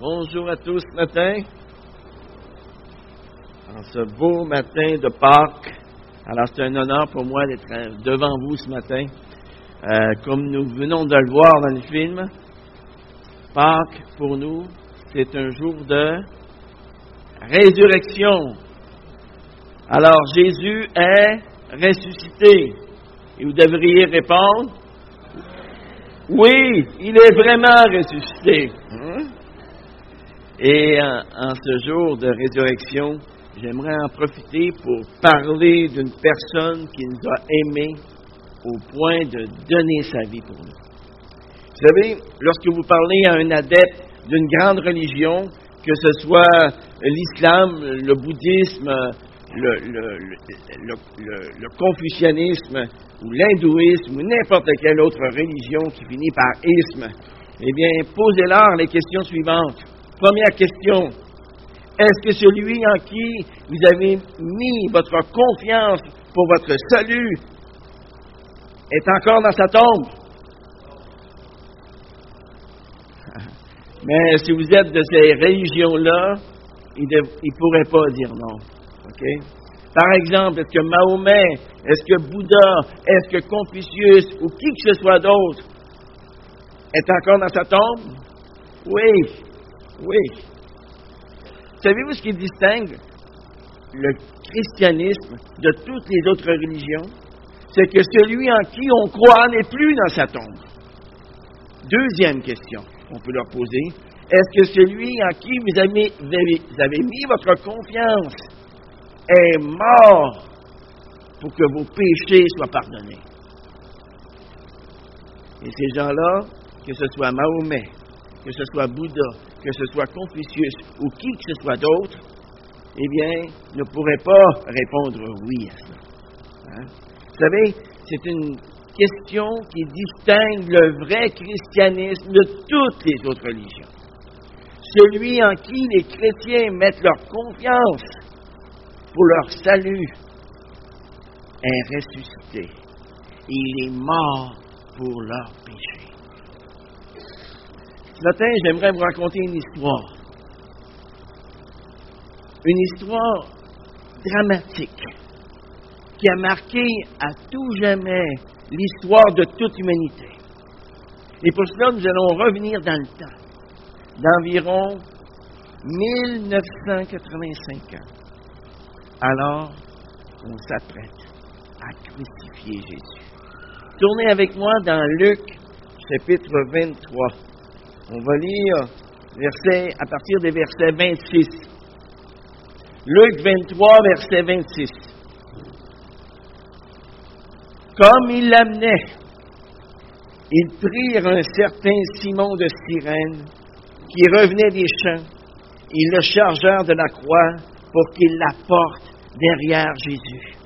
Bonjour à tous ce matin. En ce beau matin de Pâques, alors c'est un honneur pour moi d'être devant vous ce matin. Euh, comme nous venons de le voir dans le film, Pâques pour nous, c'est un jour de résurrection. Alors Jésus est ressuscité. Et vous devriez répondre, oui, il est vraiment ressuscité. Hein? Et en, en, ce jour de résurrection, j'aimerais en profiter pour parler d'une personne qui nous a aimés au point de donner sa vie pour nous. Vous savez, lorsque vous parlez à un adepte d'une grande religion, que ce soit l'islam, le bouddhisme, le, le, le, le confucianisme ou l'hindouisme ou n'importe quelle autre religion qui finit par isme, eh bien, posez-leur les questions suivantes. Première question. Est-ce que celui en qui vous avez mis votre confiance pour votre salut est encore dans sa tombe? Mais si vous êtes de ces religions-là, il ne pourrait pas dire non. Par exemple, est-ce que Mahomet, est-ce que Bouddha, est-ce que Confucius ou qui que ce soit d'autre est encore dans sa tombe? Oui, oui. Savez-vous ce qui distingue le christianisme de toutes les autres religions? C'est que celui en qui on croit n'est plus dans sa tombe. Deuxième question qu'on peut leur poser. Est-ce que celui en qui vous vous avez mis votre confiance est mort pour que vos péchés soient pardonnés? Et ces gens-là, que ce soit Mahomet, que ce soit Bouddha, que ce soit Confucius ou qui que ce soit d'autre, eh bien, ne pourraient pas répondre oui à cela. Hein? Vous savez, c'est une question qui distingue le vrai christianisme de toutes les autres religions. Celui en qui les chrétiens mettent leur confiance pour leur salut est ressuscité. Il est mort pour leur péché. Ce matin, j'aimerais vous raconter une histoire. Une histoire dramatique qui a marqué à tout jamais l'histoire de toute humanité. Et pour cela, nous allons revenir dans le temps, d'environ 1985 ans. Alors, on s'apprête à crucifier Jésus. Tournez avec moi dans Luc, chapitre 23. On va lire verset, à partir des versets 26. Luc 23, verset 26. Comme il l'amenait, ils prirent un certain Simon de Cyrène qui revenait des champs. Ils le chargèrent de la croix pour qu'il la porte derrière Jésus.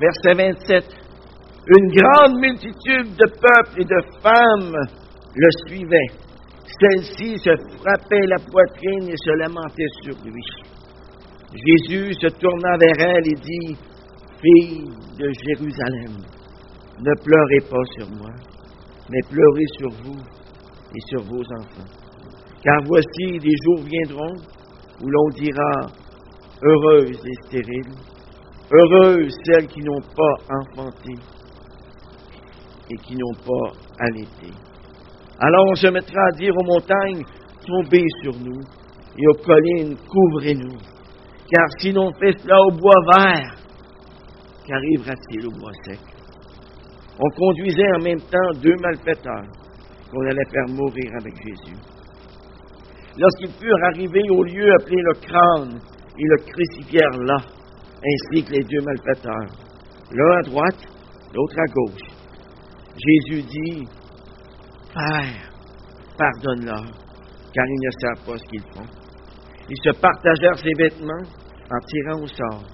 Verset 27. Une grande multitude de peuples et de femmes le suivaient. Celles-ci se frappaient la poitrine et se lamentaient sur lui. Jésus se tourna vers elle et dit, Fille de Jérusalem, ne pleurez pas sur moi, mais pleurez sur vous et sur vos enfants. Car voici des jours viendront où l'on dira, Heureuses les stériles, heureuses celles qui n'ont pas enfanté et qui n'ont pas allaité. Alors on se mettra à dire aux montagnes, tombez sur nous, et aux collines, couvrez-nous. Car si l'on fait cela au bois vert, qu'arrivera-t-il au bois sec? On conduisait en même temps deux malfaiteurs qu'on allait faire mourir avec Jésus. Lorsqu'ils furent arrivés au lieu appelé le crâne, ils le crucifièrent là, ainsi que les deux malfaiteurs, l'un à droite, l'autre à gauche. Jésus dit, Père, pardonne-leur, car ils ne savent pas ce qu'ils font. Ils se partagèrent ses vêtements en tirant au sort.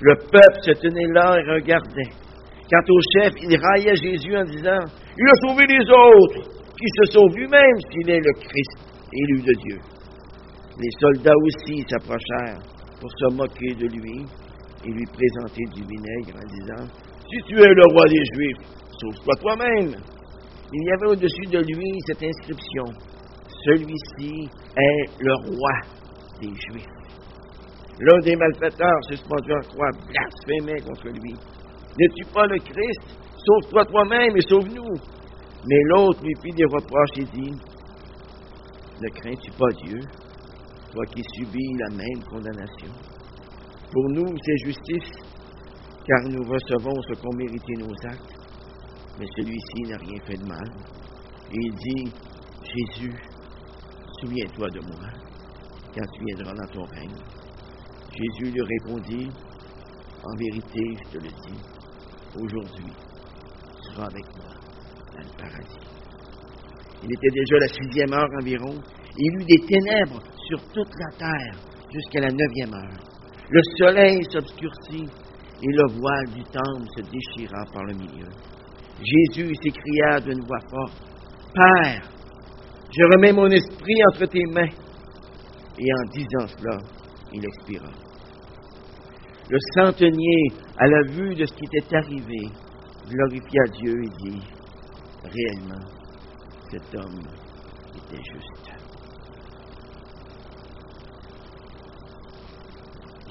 Le peuple se tenait là et regardait. Quant au chef, il raillait Jésus en disant, Il a sauvé les autres, qui se sauve lui-même s'il est le Christ, élu de Dieu. Les soldats aussi s'approchèrent pour se moquer de lui et lui présenter du vinaigre en disant, Si tu es le roi des Juifs, sauve-toi toi-même. Il y avait au-dessus de lui cette inscription, celui-ci est le roi des Juifs. L'un des malfaiteurs suspendu en croix blasphémait contre lui. N'es-tu pas le Christ? Sauve-toi toi-même et sauve-nous. Mais l'autre lui fit des reproches et dit, Ne crains-tu pas Dieu, toi qui subis la même condamnation? Pour nous, c'est justice, car nous recevons ce qu'ont mérité nos actes. Mais celui-ci n'a rien fait de mal. Et il dit, Jésus, souviens-toi de moi quand tu viendras dans ton règne. Jésus lui répondit, En vérité, je te le dis, aujourd'hui, tu seras avec moi dans le paradis. Il était déjà la sixième heure environ, et il eut des ténèbres sur toute la terre jusqu'à la neuvième heure. Le soleil s'obscurcit et le voile du temple se déchira par le milieu. Jésus s'écria d'une voix forte, Père, je remets mon esprit entre tes mains. Et en disant cela, il expira. Le centenier, à la vue de ce qui était arrivé, glorifia Dieu et dit, réellement, cet homme était juste.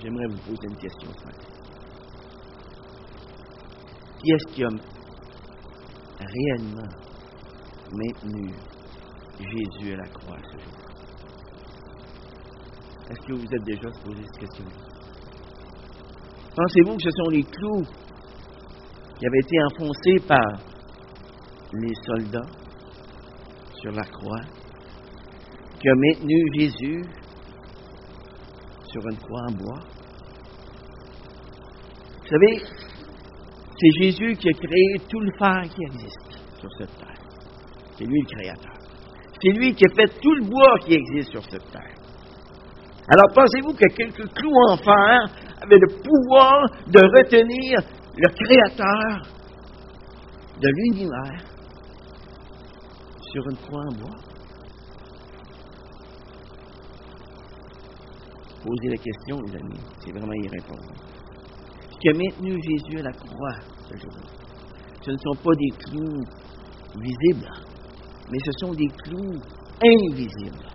J'aimerais vous poser une question ce. Qui est-ce qui a réellement maintenu Jésus à la croix ce jour? Est-ce que vous êtes déjà posé cette question Pensez-vous que ce sont les clous qui avaient été enfoncés par les soldats sur la croix qui a maintenu Jésus sur une croix en bois? Vous savez, c'est Jésus qui a créé tout le fer qui existe sur cette terre. C'est lui le créateur. C'est lui qui a fait tout le bois qui existe sur cette terre. Alors pensez-vous que quelques clous en fer avaient le pouvoir de retenir le créateur de l'univers sur une croix en bois? Posez la question, les amis, c'est vraiment y. Qui a maintenu Jésus à la croix ce jour-là, ce ne sont pas des clous visibles, mais ce sont des clous invisibles.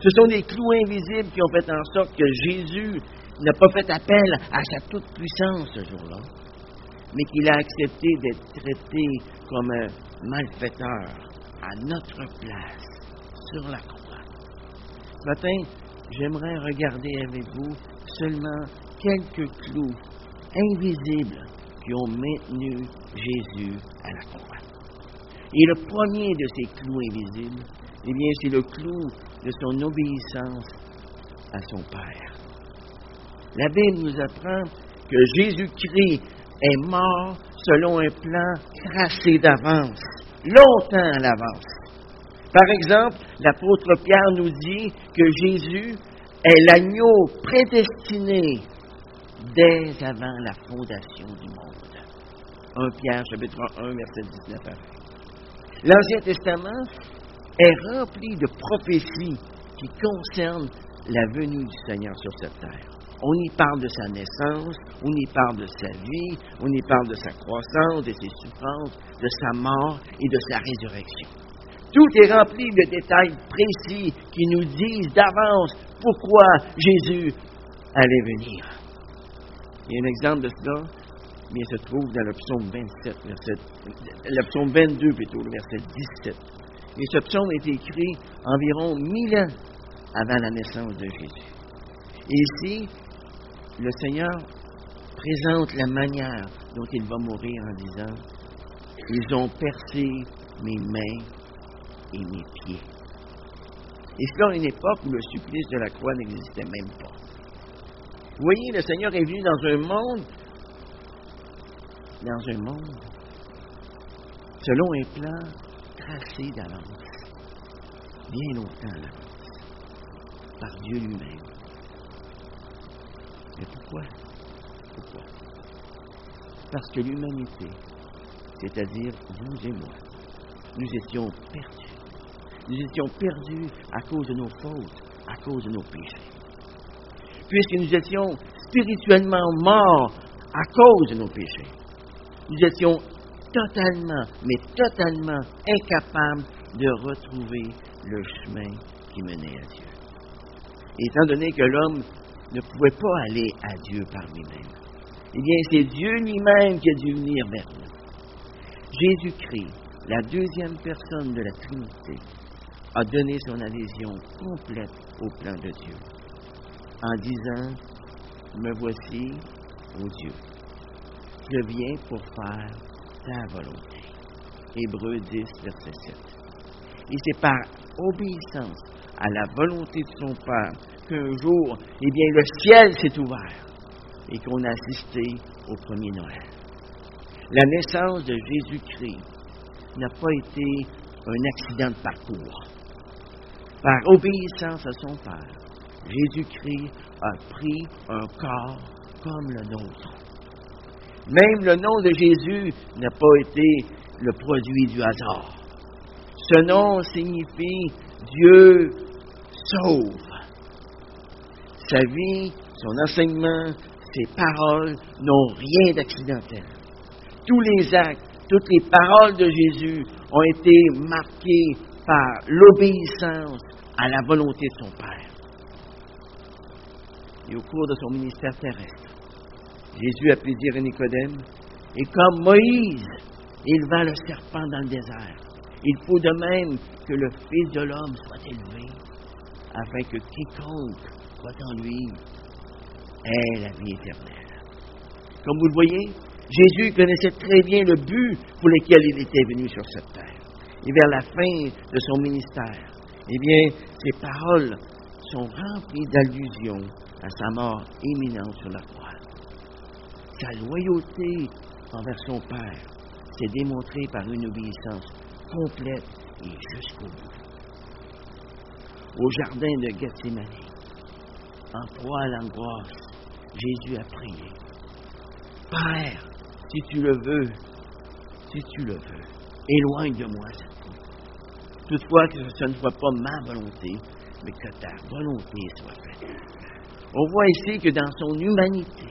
Ce sont des clous invisibles qui ont fait en sorte que Jésus n'a pas fait appel à sa toute-puissance ce jour-là, mais qu'il a accepté d'être traité comme un malfaiteur à notre place sur la croix. Ce matin, j'aimerais regarder avec vous seulement quelques clous invisibles qui ont maintenu Jésus à la croix. Et le premier de ces clous invisibles, eh bien, c'est le clou de son obéissance à son Père. La Bible nous apprend que Jésus-Christ est mort selon un plan tracé d'avance, longtemps à l'avance. Par exemple, l'apôtre Pierre nous dit que Jésus est l'agneau prédestiné dès avant la fondation du monde. 1 Pierre, chapitre 1, verset 19 à 20. L'Ancien Testament est rempli de prophéties qui concernent la venue du Seigneur sur cette terre. On y parle de sa naissance, on y parle de sa vie, on y parle de sa croissance, de ses souffrances, de sa mort et de sa résurrection. Tout est rempli de détails précis qui nous disent d'avance pourquoi Jésus allait venir. A un exemple de cela, il se trouve dans le psaume 27, verset, le psaume 22 plutôt, le verset 17. Et ce psaume a été écrit environ mille ans avant la naissance de Jésus. Et ici, le Seigneur présente la manière dont il va mourir en disant, ils ont percé mes mains et mes pieds. Et cela à une époque où le supplice de la croix n'existait même pas. Voyez, le Seigneur est venu dans un monde, dans un monde, selon un plan tracé d'avance, bien longtemps à par Dieu lui-même. Mais pourquoi? Pourquoi? Parce que l'humanité, c'est-à-dire vous et moi, nous étions perdus. Nous étions perdus à cause de nos fautes, à cause de nos péchés. Puisque nous étions spirituellement morts à cause de nos péchés. Nous étions totalement, mais totalement incapables de retrouver le chemin qui menait à Dieu. étant donné que l'homme ne pouvait pas aller à Dieu par lui-même, eh bien, c'est Dieu lui-même qui a dû venir vers nous. Jésus-Christ, la deuxième personne de la Trinité, a donné son adhésion complète au plan de Dieu en disant, me voici, ô Dieu, je viens pour faire ta volonté. Hébreu 10, verset 7. Et c'est par obéissance à la volonté de son Père qu'un jour, eh bien, le ciel s'est ouvert et qu'on a assisté au premier Noël. La naissance de Jésus-Christ n'a pas été un accident de parcours. Par obéissance à son Père, Jésus-Christ a pris un corps comme le nôtre. Même le nom de Jésus n'a pas été le produit du hasard. Ce nom signifie Dieu sauve. Sa vie, son enseignement, ses paroles n'ont rien d'accidentel. Tous les actes, toutes les paroles de Jésus ont été marquées par l'obéissance à la volonté de son Père. Et au cours de son ministère terrestre, Jésus a pu dire à Nicodème, et comme Moïse éleva le serpent dans le désert, il faut de même que le Fils de l'homme soit élevé, afin que quiconque soit en lui ait la vie éternelle. Comme vous le voyez, Jésus connaissait très bien le but pour lequel il était venu sur cette terre. Et vers la fin de son ministère, eh bien, ses paroles sont remplies d'allusions à sa mort imminente sur la croix. Sa loyauté envers son Père s'est démontrée par une obéissance complète et jusqu'au bout. Au jardin de Gethsemane, en proie à l'angoisse, Jésus a prié. Père, si tu le veux, si tu le veux, éloigne de moi cette coupe. Toutefois, que ce ne soit pas ma volonté, mais que ta volonté soit faite. On voit ici que dans son humanité,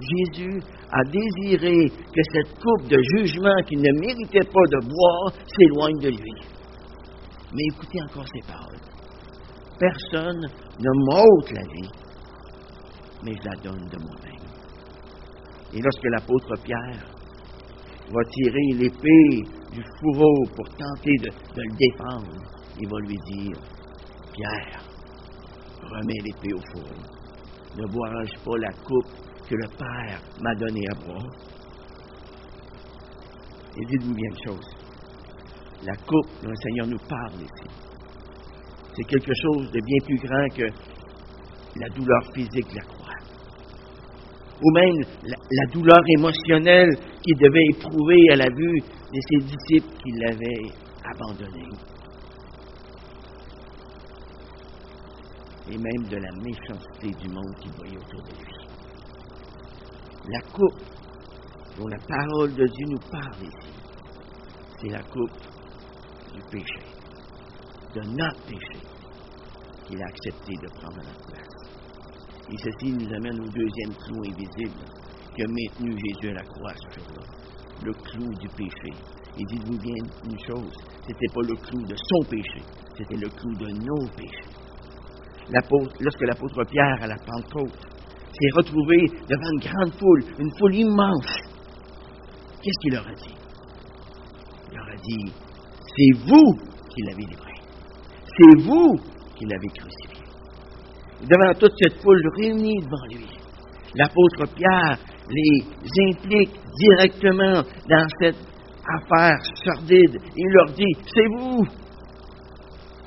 Jésus a désiré que cette coupe de jugement qu'il ne méritait pas de boire s'éloigne de lui. Mais écoutez encore ces paroles. Personne ne m'ôte la vie, mais je la donne de moi-même. Et lorsque l'apôtre Pierre va tirer l'épée du fourreau pour tenter de, de, le défendre, il va lui dire, Pierre, remets l'épée au fourreau. Ne boirai-je pas la coupe que le Père m'a donnée à boire? Et dites-vous bien une chose. La coupe dont le Seigneur nous parle ici, c'est quelque chose de bien plus grand que la douleur physique de la croix ou même la, la, douleur émotionnelle qu'il devait éprouver à la vue de ses disciples qui l'avaient abandonné. Et même de la méchanceté du monde qu'il voyait autour de lui. La coupe dont la parole de Dieu nous parle ici, c'est la coupe du péché, de notre péché, qu'il a accepté de prendre à notre place. Et ceci nous amène au deuxième clou invisible qui a maintenu Jésus à la croix ce jour-là. Le clou du péché. Et dites-vous bien une chose, c'était pas le clou de son péché, c'était le clou de nos péchés. Lorsque l'apôtre Pierre, à la Pentecôte, s'est retrouvé devant une grande foule, une foule immense, qu'est-ce qu'il leur a dit? Il leur a dit, c'est vous qui l'avez livré. C'est vous qui l'avez crucifié devant toute cette foule réunie devant lui. L'apôtre Pierre les implique directement dans cette affaire sordide. Il leur dit, c'est vous.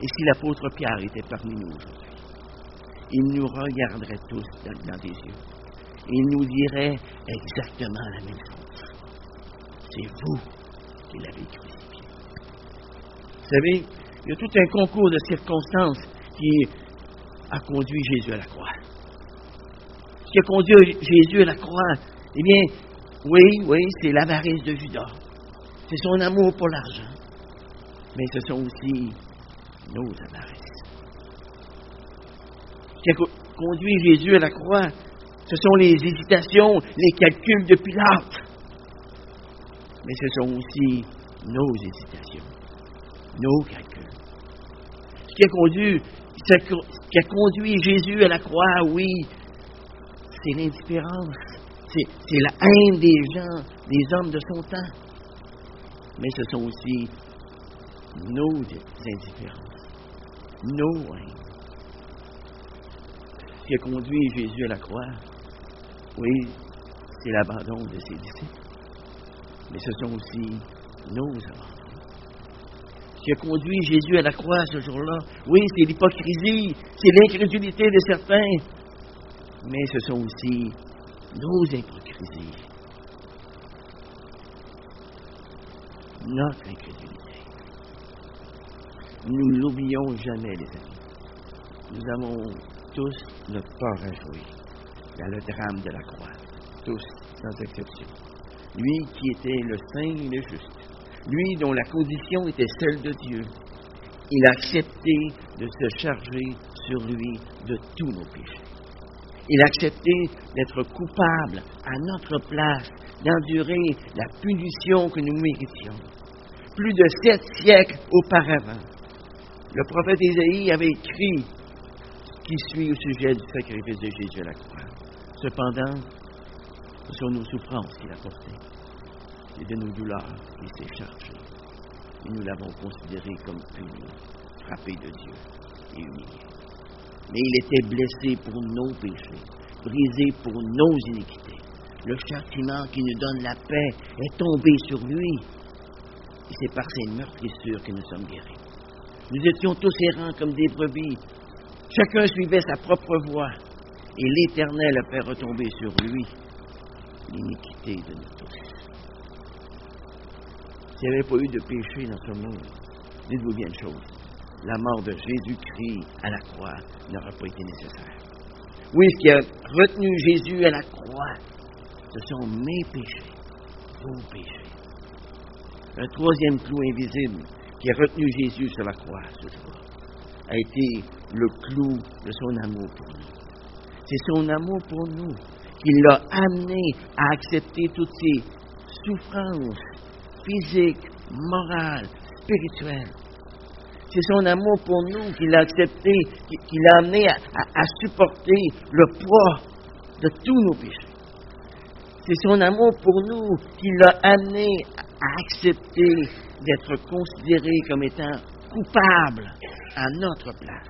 Et si l'apôtre Pierre était parmi nous il nous regarderait tous dans, les yeux. Il nous dirait exactement la même chose. C'est vous qui l'avez crucifié. Vous savez, il y a tout un concours de circonstances qui a conduit Jésus à la croix. Ce qui a conduit Jésus à la croix, eh bien, oui, oui, c'est l'avarice de Judas. C'est son amour pour l'argent. Mais ce sont aussi nos avarices. Ce qui a conduit Jésus à la croix, ce sont les hésitations, les calculs de Pilate. Mais ce sont aussi nos hésitations, nos calculs. qui a conduit, qui a conduit Jésus à la croix, oui, c'est l'indifférence, c'est la haine des gens, des hommes de son temps. Mais ce sont aussi nos indifférences, nos haines. Qui a conduit Jésus à la croix, oui, c'est l'abandon de ses disciples. Mais ce sont aussi nos abandons. Ce qui a conduit Jésus à la croix ce jour-là, oui, c'est l'hypocrisie, c'est l'incrédulité de certains, mais ce sont aussi nos hypocrisies, notre incrédulité. Nous l'oublions jamais, les amis. Nous avons tous notre part à jouer dans le drame de la croix, tous, sans exception. Lui qui était le saint et le juste, lui dont la condition était celle de Dieu, il a accepté de se charger sur lui de tous nos péchés. Il a accepté d'être coupable à notre place, d'endurer la punition que nous méritions. Plus de sept siècles auparavant, le prophète Isaïe avait écrit qui suit au sujet du sacrifice de Jésus à la croix. Cependant, ce sont nos souffrances qu'il a portées et de nos douleurs qu'il s'est chargé. Et nous l'avons considéré comme puni, frappé de Dieu et humilié mais il était blessé pour nos péchés, brisé pour nos iniquités. Le châtiment qui nous donne la paix est tombé sur lui. Et c'est par ses meurtrissures que nous sommes guéris. Nous étions tous errants comme des brebis. Chacun suivait sa propre voie. Et l'Éternel a fait retomber sur lui l'iniquité de nous tous. S'il n'y avait pas eu de péché dans ce monde, dites-vous bien une chose la mort de Jésus-Christ à la croix n'aurait pas été nécessaire. Oui, ce qui a retenu Jésus à la croix, ce sont mes péchés, vos péchés. Un troisième clou invisible qui a retenu Jésus sur la croix ce jour a été le clou de son amour pour nous. C'est son amour pour nous qui l'a amené à accepter toutes ces souffrances physiques, morales, spirituelles c'est son amour pour nous qui l'a accepté, qui, l'a amené à, supporter le poids de tous nos péchés. C'est son amour pour nous qui l'a amené à accepter d'être considéré comme étant coupable à notre place,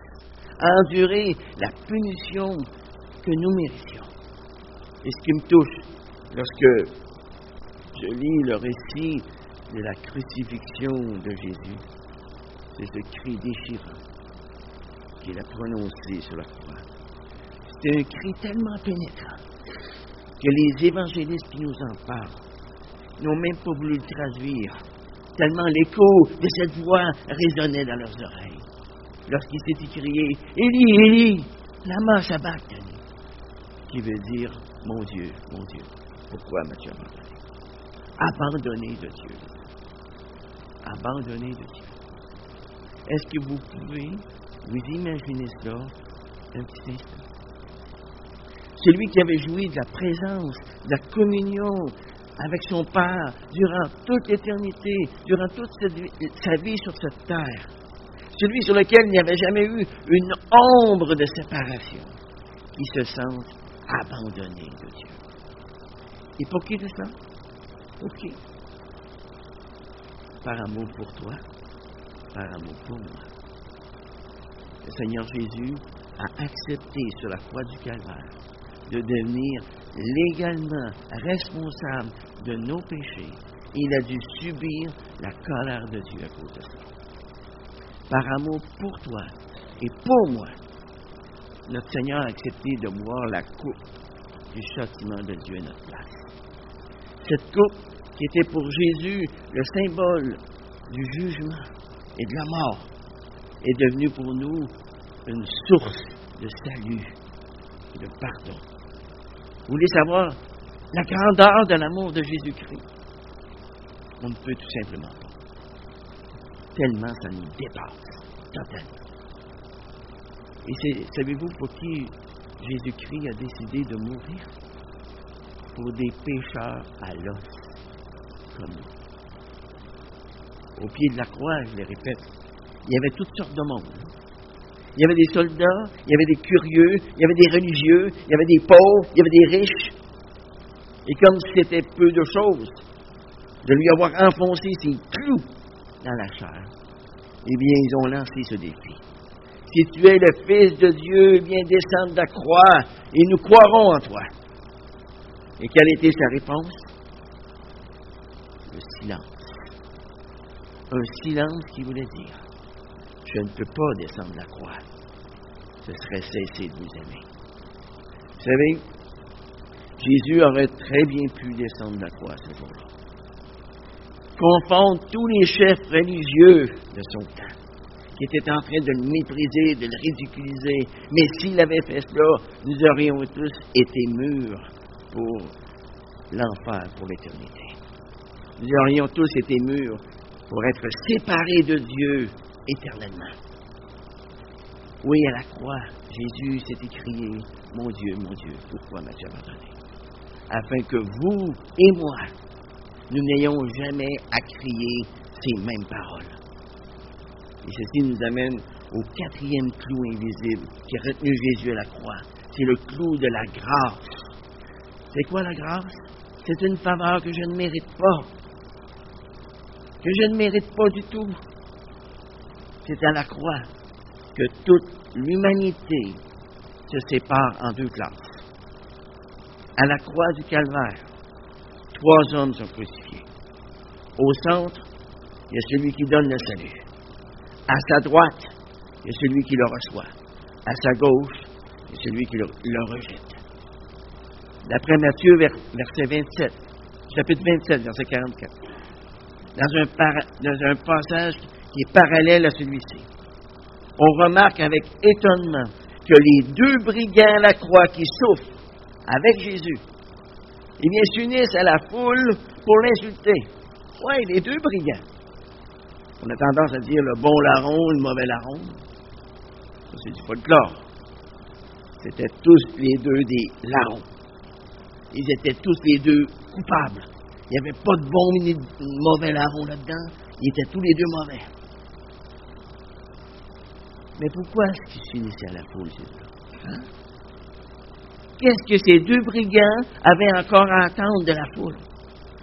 à endurer la punition que nous méritions. Et ce qui me touche lorsque je lis le récit de la crucifixion de Jésus, c'est ce cri déchirant qu'il a prononcé sur la croix. C'est un cri tellement pénétrant que les évangélistes qui nous en parlent n'ont même pas voulu le traduire, tellement l'écho de cette voix résonnait dans leurs oreilles. Lorsqu'il s'est écrié Élie, Élie, lama sabachthani, qui veut dire Mon Dieu, mon Dieu, pourquoi m'as-tu abandonné? Abandonné de Dieu. Abandonné de Dieu. Est-ce que vous pouvez vous imaginer cela un petit instant? Celui qui avait joui de la présence, de la communion avec son Père durant toute l'éternité, durant toute sa vie sur cette terre. Celui sur lequel il n'y avait jamais eu une ombre de séparation, qui se sent abandonné de Dieu. Et pour qui de ça? Pour qui? Par amour pour toi, par amour pour moi. Le Seigneur Jésus a accepté sur la croix du Calvaire de devenir légalement responsable de nos péchés. Il a dû subir la colère de Dieu à cause de ça. Par amour pour toi et pour moi, notre Seigneur a accepté de boire la coupe du châtiment de Dieu à notre place. Cette coupe qui était pour Jésus le symbole du jugement, et de la mort est devenu pour nous une source de salut et de pardon. Vous voulez savoir la grandeur de l'amour de Jésus-Christ? On ne peut tout simplement pas. Tellement ça nous dépasse totalement. Et savez-vous pour qui Jésus-Christ a décidé de mourir? Pour des pécheurs à l'os comme nous au pied de la croix, je le répète, il y avait toutes sortes de monde. Il y avait des soldats, il y avait des curieux, il y avait des religieux, il y avait des pauvres, il y avait des riches. Et comme c'était peu de choses de lui avoir enfoncé ses clous dans la chair, eh bien, ils ont lancé ce défi. Si tu es le Fils de Dieu, viens descendre de la croix et nous croirons en toi. Et quelle était sa réponse? Le silence. Un silence qui voulait dire, je ne peux pas descendre de la croix. Ce serait cesser de vous aimer. Vous savez, Jésus aurait très bien pu descendre de la croix ce jour-là. Confondre tous les chefs religieux de son temps qui étaient en train de le mépriser, de le ridiculiser. Mais s'il avait fait cela, nous aurions tous été mûrs pour l'enfer, pour l'éternité. Nous aurions tous été mûrs pour être séparés de Dieu éternellement. Oui, à la croix, Jésus s'est écrié, Mon Dieu, mon Dieu, pourquoi m'as-tu abandonné? Afin que vous et moi, nous n'ayons jamais à crier ces mêmes paroles. Et ceci nous amène au quatrième clou invisible qui a retenu Jésus à la croix. C'est le clou de la grâce. C'est quoi la grâce? C'est une faveur que je ne mérite pas. Que je ne mérite pas du tout. C'est à la croix que toute l'humanité se sépare en deux classes. À la croix du calvaire, trois hommes sont crucifiés. Au centre, il y a celui qui donne le salut. À sa droite, il y a celui qui le reçoit. À sa gauche, il y a celui qui le, rejette. D'après Matthieu, verset 27, chapitre 27, verset 44, dans un, dans un passage qui est parallèle à celui-ci, on remarque avec étonnement que les deux brigands à la croix qui souffrent avec Jésus, eh bien, s'unissent à la foule pour l'insulter. Oui, les deux brigands. On a tendance à dire le bon larron, le mauvais larron. Ça, c'est du folklore. C'était tous les deux des larrons. Ils étaient tous les deux coupables. Il n'y avait pas de bon ni de mauvais larron là-dedans. Ils étaient tous les deux mauvais. Mais pourquoi est-ce qu'ils s'unissaient à la foule, ces hein? Qu'est-ce que ces deux brigands avaient encore à attendre de la foule?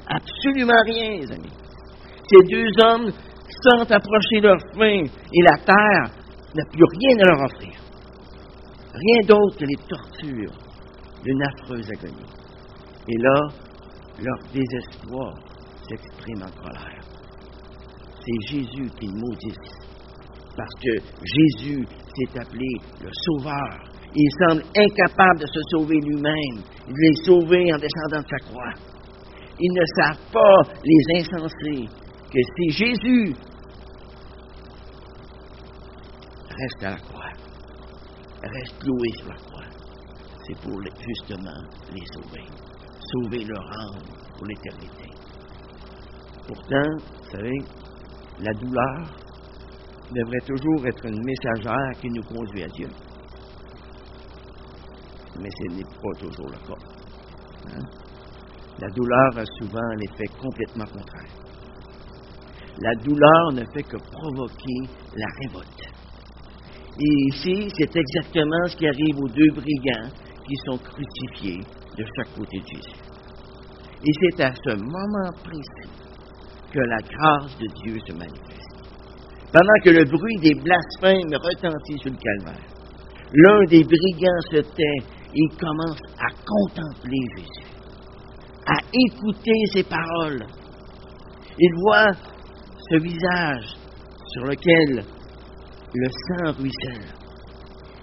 Absolument rien, les amis. Ces deux hommes sont approcher leur fin et la terre n'a plus rien à leur offrir. Rien d'autre que les tortures d'une affreuse agonie. Et là, leur désespoir s'exprime en colère. C'est Jésus qui maudissent, parce que Jésus s'est appelé le Sauveur. Il semble incapable de se sauver lui-même, de les sauver en descendant de sa croix. Ils ne savent pas, les insensés, que c'est Jésus reste à la croix, reste cloué sur la croix, c'est pour justement les sauver, sauver leur âme pour l'éternité. Pourtant, vous savez, la douleur devrait toujours être une messagère qui nous conduit à Dieu. Mais ce n'est pas toujours le cas. Hein? La douleur a souvent l'effet complètement contraire. La douleur ne fait que provoquer la révolte. Et ici, c'est exactement ce qui arrive aux deux brigands qui sont crucifiés de chaque côté de Jésus. Et c'est à ce moment précis que la grâce de Dieu se manifeste. Pendant que le bruit des blasphèmes retentit sur le calvaire, l'un des brigands se tait et commence à contempler Jésus, à écouter ses paroles. Il voit ce visage sur lequel le sang ruisselle.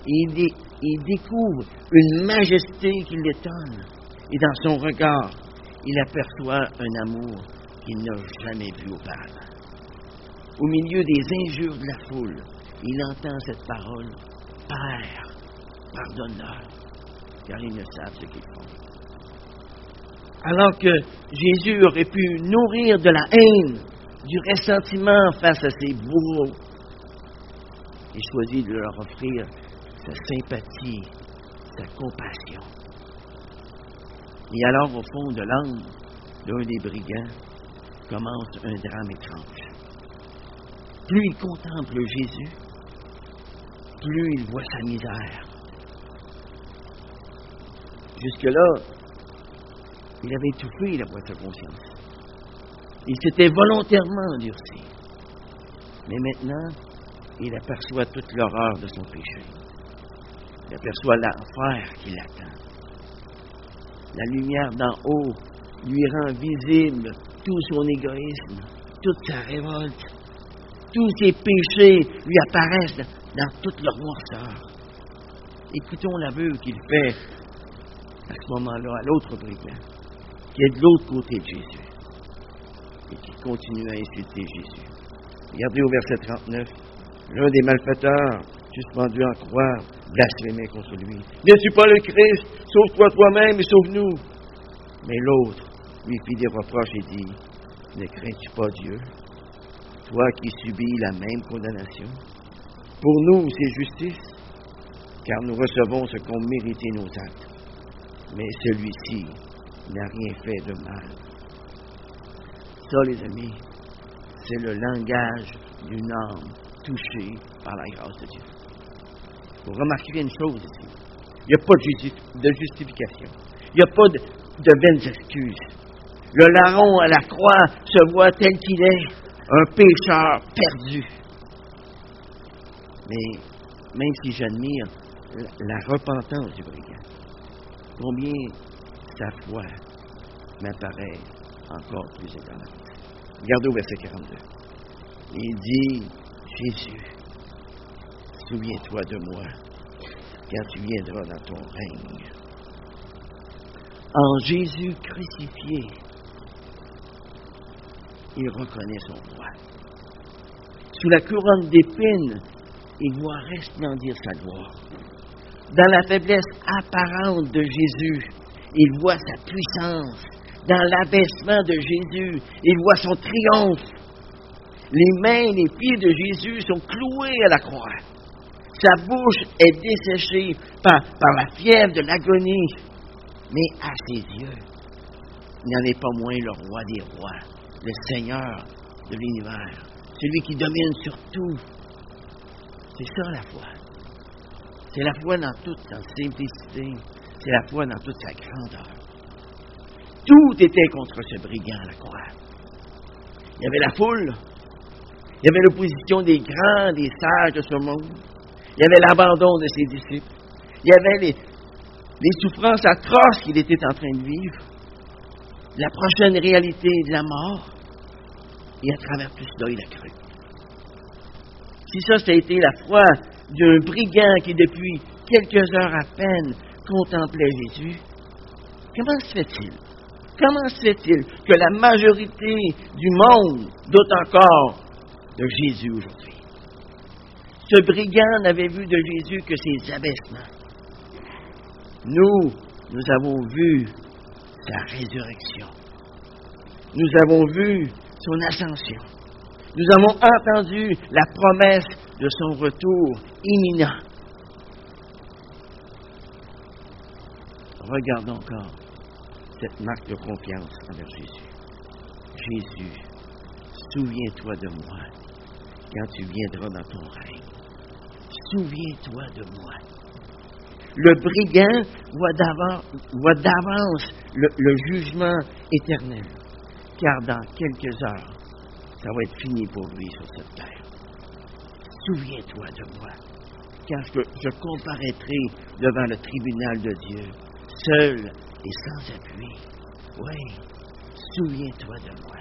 Il, il découvre une majesté qui l'étonne. Et dans son regard, il aperçoit un amour qu'il n'a jamais vu auparavant. Au milieu des injures de la foule, il entend cette parole Père, pardonne-leur, car ils ne savent ce qu'ils font. Alors que Jésus aurait pu nourrir de la haine, du ressentiment face à ses bourreaux, il choisit de leur offrir sa sympathie, sa compassion. Et alors, au fond de l'âme d'un des brigands, commence un drame étrange. Plus il contemple Jésus, plus il voit sa misère. Jusque-là, il avait étouffé la voix de conscience. Il s'était volontairement endurci. Mais maintenant, il aperçoit toute l'horreur de son péché. Il aperçoit l'enfer qui l'attend. La lumière d'en haut lui rend visible tout son égoïsme, toute sa révolte. Tous ses péchés lui apparaissent dans toute leur noirceur. Écoutons l'aveu qu'il fait à ce moment-là à l'autre brigand, qui est de l'autre côté de Jésus, et qui continue à insulter Jésus. Regardez au verset 39. L'un des malfaiteurs, suspendu en croix, blasphémait contre lui. N'es-tu pas le Christ? Sauve-toi toi-même et sauve-nous. Mais l'autre lui fit des reproches et dit, Ne crains-tu pas Dieu, toi qui subis la même condamnation? Pour nous, c'est justice, car nous recevons ce qu'ont mérité nos actes. Mais celui-ci n'a rien fait de mal. Ça, les amis, c'est le langage d'une âme touchée par la grâce de Dieu. Vous remarquerez une chose ici. Il n'y a pas de, justification. Il n'y a pas de, de vaines excuses. Le larron à la croix se voit tel qu'il est, un pécheur perdu. Mais même si j'admire la, repentance du brigand, combien sa foi m'apparaît encore plus étonnante. Regardez au verset 42. Il dit, Jésus, souviens-toi de moi quand tu viendras dans ton règne. En Jésus crucifié, il reconnaît son roi. Sous la couronne d'épines, il voit resplendir sa gloire. Dans la faiblesse apparente de Jésus, il voit sa puissance. Dans l'abaissement de Jésus, il voit son triomphe. Les mains et les pieds de Jésus sont cloués à la croix. Sa bouche est desséchée par, par la fièvre de l'agonie. Mais à ses yeux, il n'en est pas moins le roi des rois, le Seigneur de l'univers, celui qui domine sur tout. C'est ça la foi. C'est la foi dans toute sa simplicité. C'est la foi dans toute sa grandeur. Tout était contre ce brigand à la croix. Il y avait la foule, il y avait l'opposition des grands, des sages de ce monde. Il y avait l'abandon de ses disciples. Il y avait les, les souffrances atroces qu'il était en train de vivre. La prochaine réalité de la mort. Et à travers tout cela, il a cru. Si ça, ça a été la foi d'un brigand qui, depuis quelques heures à peine, contemplait Jésus, comment se fait-il? Comment se fait-il que la majorité du monde doute encore de Jésus aujourd'hui? Ce brigand n'avait vu de Jésus que ses abaissements. Nous, nous avons vu sa résurrection. Nous avons vu son ascension. Nous avons entendu la promesse de son retour imminent. Regardons encore cette marque de confiance envers Jésus. Jésus, souviens-toi de moi quand tu viendras dans ton règne. Souviens-toi de moi. Le brigand voit d'avance le, jugement éternel, car dans quelques heures, ça va être fini pour lui sur cette terre. Souviens-toi de moi, car je, je comparaîtrai devant le tribunal de Dieu, seul et sans appui. Oui, souviens-toi de moi.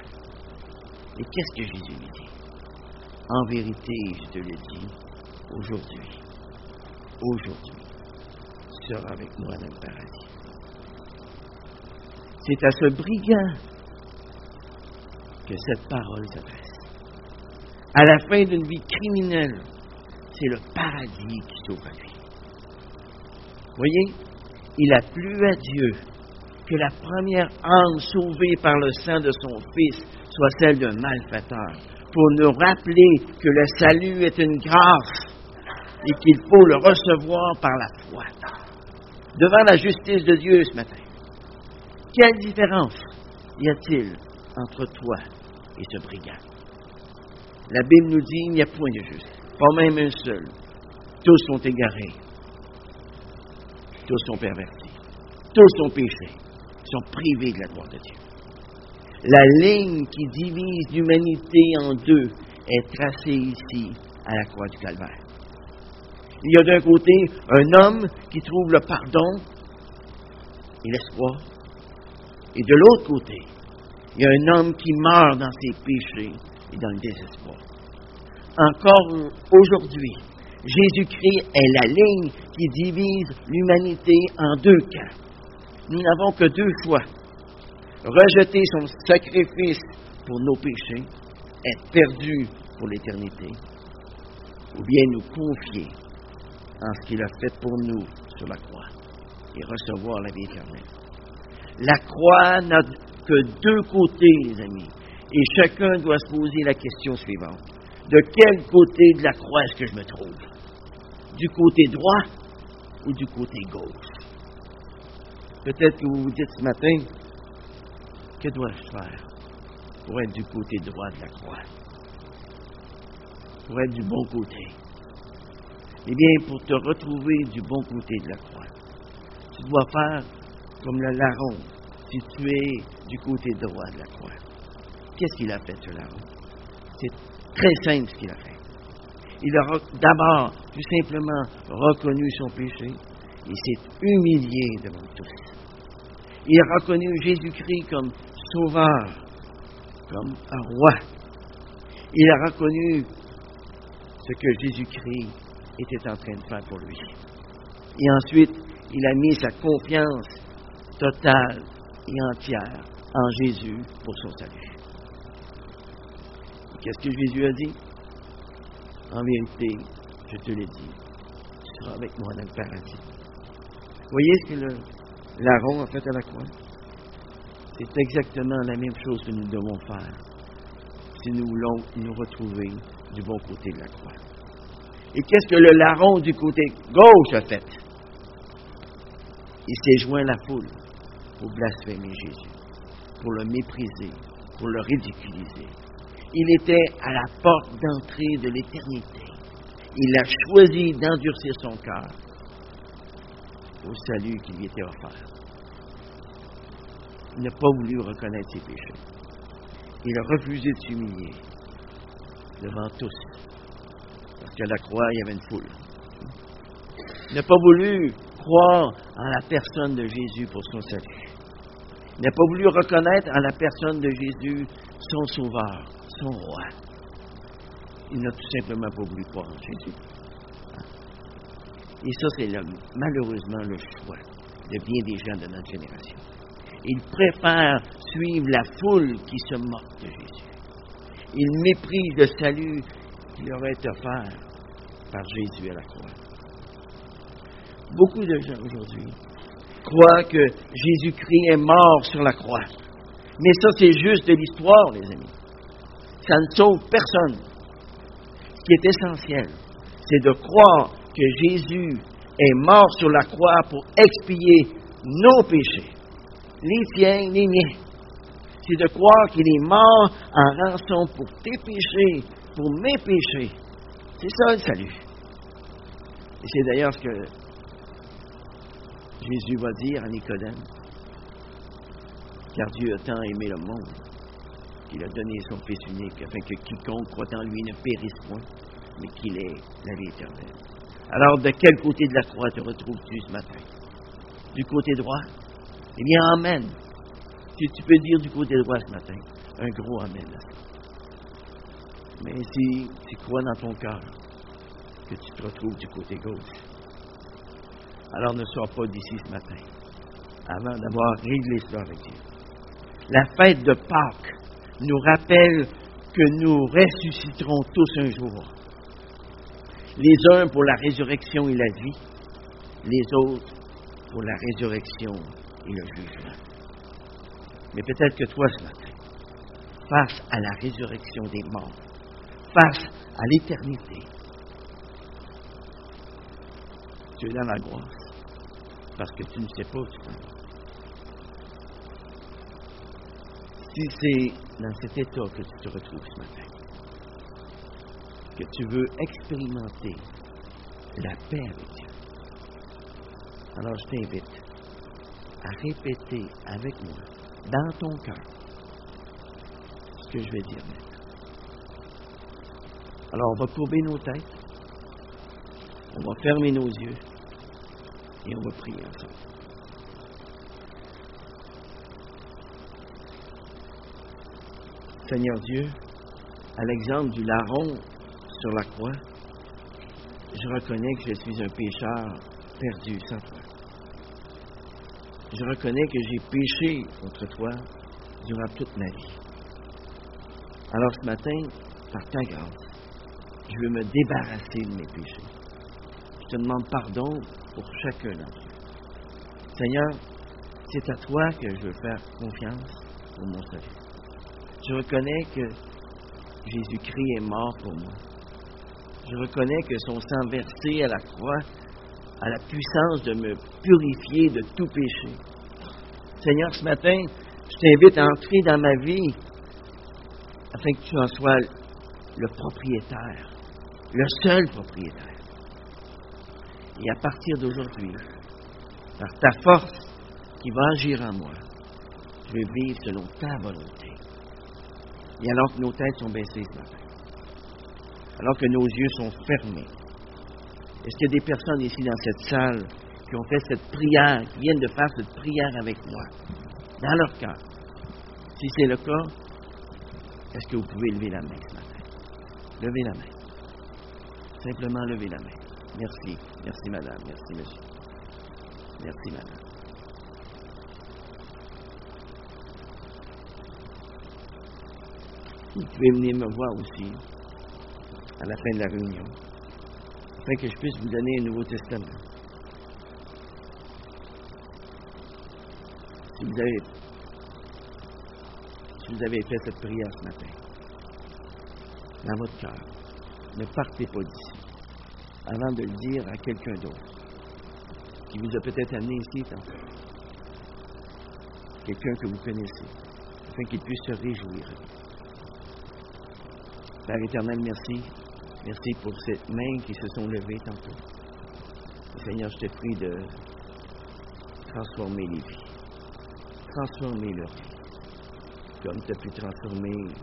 Et qu'est-ce que Jésus lui dit? En vérité, je te le dis, aujourd'hui, aujourd'hui, tu seras avec moi dans le paradis. C'est à ce brigand que cette parole s'adresse. À la fin d'une vie criminelle, c'est le paradis qui s'ouvre à lui. Voyez, il a plu à Dieu que la première âme sauvée par le sang de son Fils soit celle d'un malfaiteur pour nous rappeler que le salut est une grâce et qu'il faut le recevoir par la foi. Devant la justice de Dieu ce matin, quelle différence y a-t-il entre toi et ce brigand? La Bible nous dit qu'il n'y a point de juste, pas même un seul. tous sont égarés, tous sont pervertis, tous sont péchés, sont privés de la gloire de Dieu. La ligne qui divise l'humanité en deux est tracée ici à la croix du Calvaire. Il y a d'un côté un homme qui trouve le pardon et l'espoir, et de l'autre côté, il y a un homme qui meurt dans ses péchés et dans le désespoir. Encore aujourd'hui, Jésus-Christ est la ligne qui divise l'humanité en deux camps. Nous n'avons que deux choix. Rejeter son sacrifice pour nos péchés, être perdu pour l'éternité, ou bien nous confier en ce qu'il a fait pour nous sur la croix et recevoir la vie éternelle. La croix n'a que deux côtés, les amis, et chacun doit se poser la question suivante. De quel côté de la croix est-ce que je me trouve? Du côté droit ou du côté gauche? Peut-être que vous vous dites ce matin, que dois-je faire pour être du côté droit de la croix? Pour être du bon côté? Eh bien, pour te retrouver du bon côté de la croix, tu dois faire comme le larron si tu es du côté droit de la croix. Qu'est-ce qu'il a fait, ce larron? C'est très simple ce qu'il a fait. Il a d'abord tout simplement reconnu son péché et s'est humilié devant tous. Il a reconnu Jésus-Christ comme sauveur, comme un roi. Il a reconnu ce que Jésus-Christ était en train de faire pour lui. Et ensuite, il a mis sa confiance totale et entière en Jésus pour son salut. Qu'est-ce que Jésus a dit? En vérité, je te l'ai dit, tu seras avec moi dans le paradis. Voyez ce que le larron a fait à la croix? C'est exactement la même chose que nous devons faire si nous voulons nous retrouver du bon côté de la croix. Et qu'est-ce que le larron du côté gauche a fait? Il s'est joint à la foule pour blasphémer Jésus, pour le mépriser, pour le ridiculiser. Il était à la porte d'entrée de l'éternité. Il a choisi d'endurcir son cœur au salut qui lui était offert. Il n'a pas voulu reconnaître ses péchés. Il a refusé de s'humilier devant tous. Qu'à la croix, il y avait une foule. Il n'a pas voulu croire en la personne de Jésus pour son salut. Il n'a pas voulu reconnaître en la personne de Jésus son sauveur, son roi. Il n'a tout simplement pas voulu croire en Jésus. Et ça, c'est malheureusement le choix de bien des gens de notre génération. Ils préfèrent suivre la foule qui se moque de Jésus. Ils méprisent le salut qui leur est offert par Jésus à la croix. Beaucoup de gens aujourd'hui croient que Jésus-Christ est mort sur la croix. Mais ça, c'est juste de l'histoire, les amis. Ça ne sauve personne. Ce qui est essentiel, c'est de croire que Jésus est mort sur la croix pour expier nos péchés, les tiens, les miens. C'est de croire qu'il est mort en rançon pour tes péchés, pour mes péchés. C'est ça le salut. Et c'est d'ailleurs ce que Jésus va dire à Nicodème. Car Dieu a tant aimé le monde qu'il a donné son Fils unique afin que quiconque croit en lui ne périsse point, mais qu'il ait la vie éternelle. Alors, de quel côté de la croix te retrouves-tu ce matin? Du côté droit? Eh bien, Amen. Si tu peux dire du côté droit ce matin, un gros Amen. Mais si tu crois dans ton cœur que tu te retrouves du côté gauche, alors ne sois pas d'ici ce matin avant d'avoir réglé cela avec Dieu. La fête de Pâques nous rappelle que nous ressusciterons tous un jour. Les uns pour la résurrection et la vie, les autres pour la résurrection et le jugement. Mais peut-être que toi ce matin, face à la résurrection des morts, face à l'éternité, tu es dans la gloire parce que tu ne sais pas où tu vas. Si c'est dans cet état que tu te retrouves ce matin, que tu veux expérimenter la paix avec Dieu. Alors je t'invite à répéter avec moi, dans ton cœur, ce que je vais dire maintenant. Alors on va courber nos têtes, on va fermer nos yeux et on va prier ensemble. Seigneur Dieu, à l'exemple du larron sur la croix, je reconnais que je suis un pécheur perdu sans toi. Je reconnais que j'ai péché contre toi durant toute ma vie. Alors ce matin, par ta grâce, je veux me débarrasser de mes péchés. Je te demande pardon pour chacun d'entre eux. Seigneur, c'est à toi que je veux faire confiance pour mon salut. Je reconnais que Jésus-Christ est mort pour moi. Je reconnais que son sang versé à la croix a la puissance de me purifier de tout péché. Seigneur, ce matin, je t'invite à entrer dans ma vie afin que tu en sois le propriétaire, le seul propriétaire. Et à partir d'aujourd'hui, par ta force qui va agir en moi, je vais vivre selon ta volonté. Et alors que nos têtes sont baissées ce matin, alors que nos yeux sont fermés, est-ce qu'il y a des personnes ici dans cette salle qui ont fait cette prière, qui viennent de faire cette prière avec moi, dans leur cœur? Si c'est le cas, est-ce que vous pouvez lever la main ce matin? Levez la main. Simplement levez la main. Merci. Merci, madame. Merci, monsieur. Merci, madame. Vous pouvez venir me voir aussi à la fin de la réunion, afin que je puisse vous donner un Nouveau Testament. Si vous avez, si vous avez fait cette prière ce matin, dans votre cœur, ne partez pas d'ici avant de le dire à quelqu'un d'autre qui vous a peut-être amené ici tantôt. Quelqu'un que vous connaissez, afin qu'il puisse se réjouir. Père éternel, merci. Merci pour ces mains qui se sont levées tantôt. Seigneur, je te prie de transformer les vies. Transformer leur vie. Comme tu as pu transformer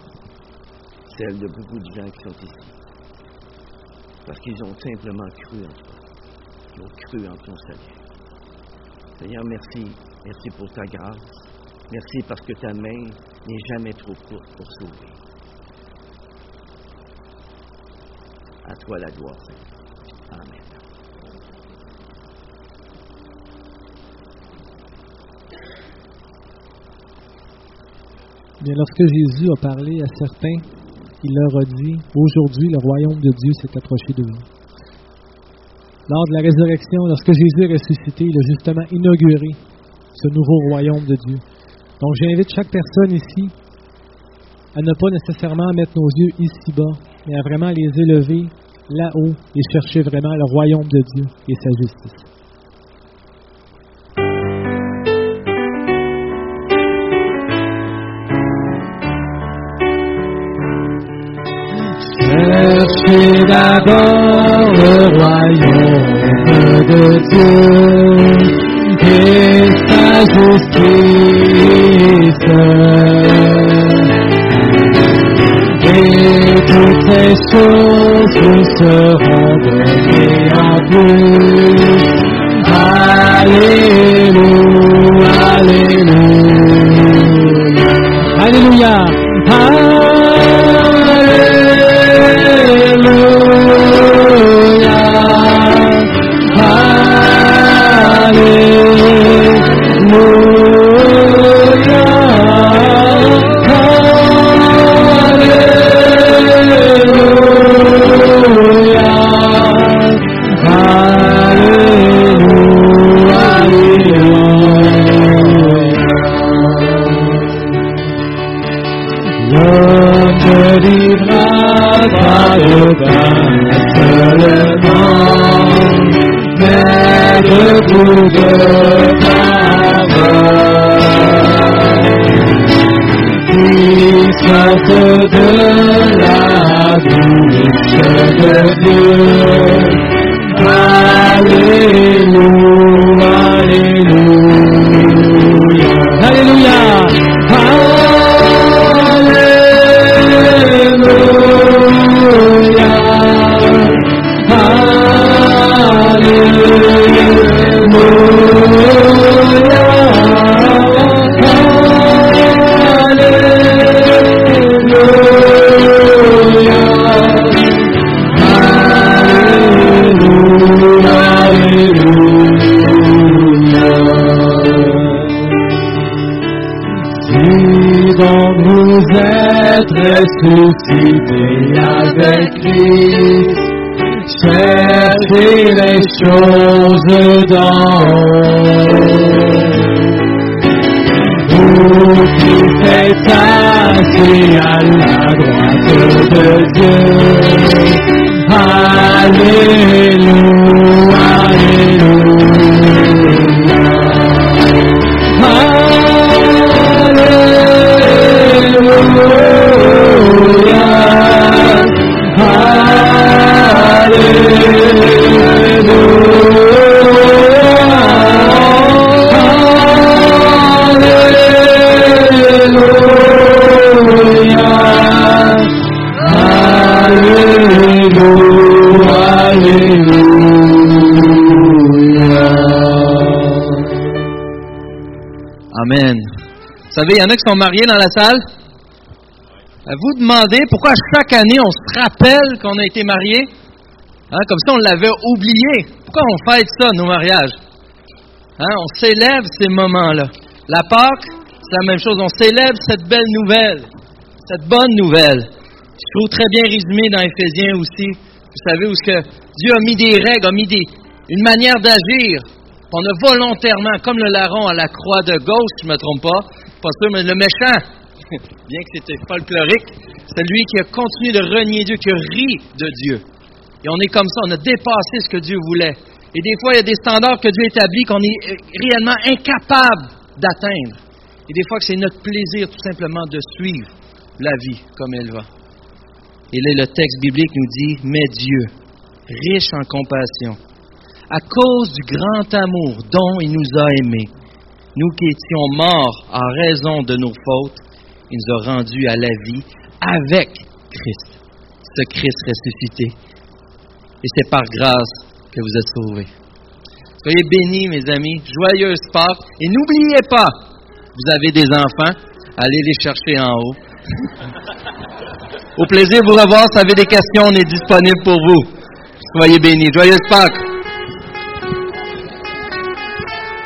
celle de beaucoup de gens qui sont ici. Parce qu'ils ont simplement cru en toi. Ils ont cru en ton salut. Seigneur, merci. Merci pour ta grâce. Merci parce que ta main n'est jamais trop courte pour sauver. À toi la gloire, Seigneur. Amen. Bien, lorsque Jésus a parlé à certains, il leur a dit, aujourd'hui le royaume de Dieu s'est approché de vous. Lors de la résurrection, lorsque Jésus est ressuscité, il a justement inauguré ce nouveau royaume de Dieu. Donc j'invite chaque personne ici à ne pas nécessairement mettre nos yeux ici-bas, mais à vraiment les élever là-haut et chercher vraiment le royaume de Dieu et sa justice. Royaume de Dieu et sa justice. Et toutes ces ressuscité avec Christ. Cherchez les choses d'en haut. Vous qui faites assis à la droite de Dieu. Alléluia, savez, il y en a qui sont mariés dans la salle. Vous demandez pourquoi chaque année on se rappelle qu'on a été mariés. Hein, comme si on l'avait oublié. Pourquoi on fête ça, nos mariages? Hein, on célèbre ces moments-là. La Pâque, c'est la même chose. On célèbre cette belle nouvelle, cette bonne nouvelle. Je trouve très bien résumé dans Éphésiens aussi. Vous savez où ce que Dieu a mis des règles, a mis des, une manière d'agir. On a volontairement, comme le larron à la croix de gauche, je ne me trompe pas, mais le méchant, bien que c'était folklorique, c'est lui qui a continué de renier Dieu, qui a ri de Dieu. Et on est comme ça, on a dépassé ce que Dieu voulait. Et des fois, il y a des standards que Dieu établit qu'on est euh, réellement incapable d'atteindre. Et des fois c'est notre plaisir tout simplement de suivre la vie comme elle va. Et là, le texte biblique nous dit, mais Dieu, riche en compassion, à cause du grand amour dont il nous a aimés, nous qui étions morts en raison de nos fautes, il nous a rendus à la vie avec Christ, ce Christ ressuscité. Et c'est par grâce que vous êtes sauvés. Soyez bénis, mes amis. Joyeuse Pâques. Et n'oubliez pas, vous avez des enfants, allez les chercher en haut. Au plaisir de vous revoir. Si vous avez des questions, on est disponible pour vous. Soyez bénis. Joyeuse Pâques.